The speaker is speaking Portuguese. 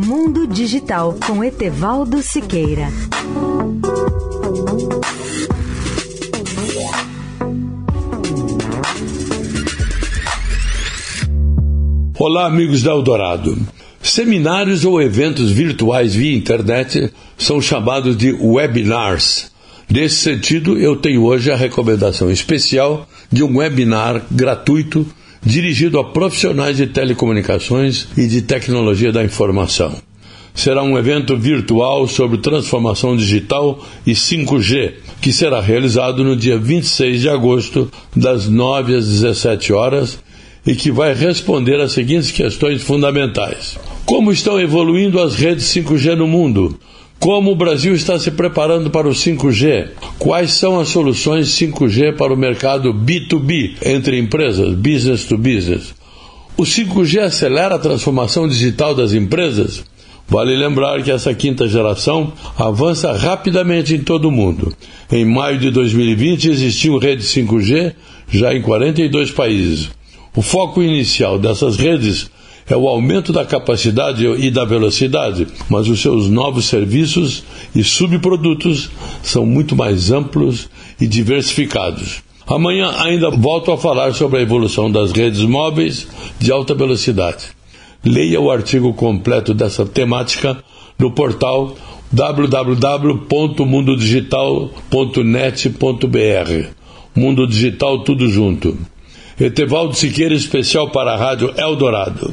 Mundo Digital com Etevaldo Siqueira. Olá, amigos da Eldorado. Seminários ou eventos virtuais via internet são chamados de webinars. Nesse sentido, eu tenho hoje a recomendação especial de um webinar gratuito dirigido a profissionais de telecomunicações e de tecnologia da informação. Será um evento virtual sobre transformação digital e 5G, que será realizado no dia 26 de agosto, das 9 às 17 horas, e que vai responder às seguintes questões fundamentais: Como estão evoluindo as redes 5G no mundo? Como o Brasil está se preparando para o 5G? Quais são as soluções 5G para o mercado B2B, entre empresas, business to business? O 5G acelera a transformação digital das empresas? Vale lembrar que essa quinta geração avança rapidamente em todo o mundo. Em maio de 2020 existiu rede 5G já em 42 países. O foco inicial dessas redes é o aumento da capacidade e da velocidade, mas os seus novos serviços e subprodutos são muito mais amplos e diversificados. Amanhã ainda volto a falar sobre a evolução das redes móveis de alta velocidade. Leia o artigo completo dessa temática no portal www.mundodigital.net.br. Mundo Digital tudo junto. Etevaldo Siqueira, especial para a Rádio Eldorado.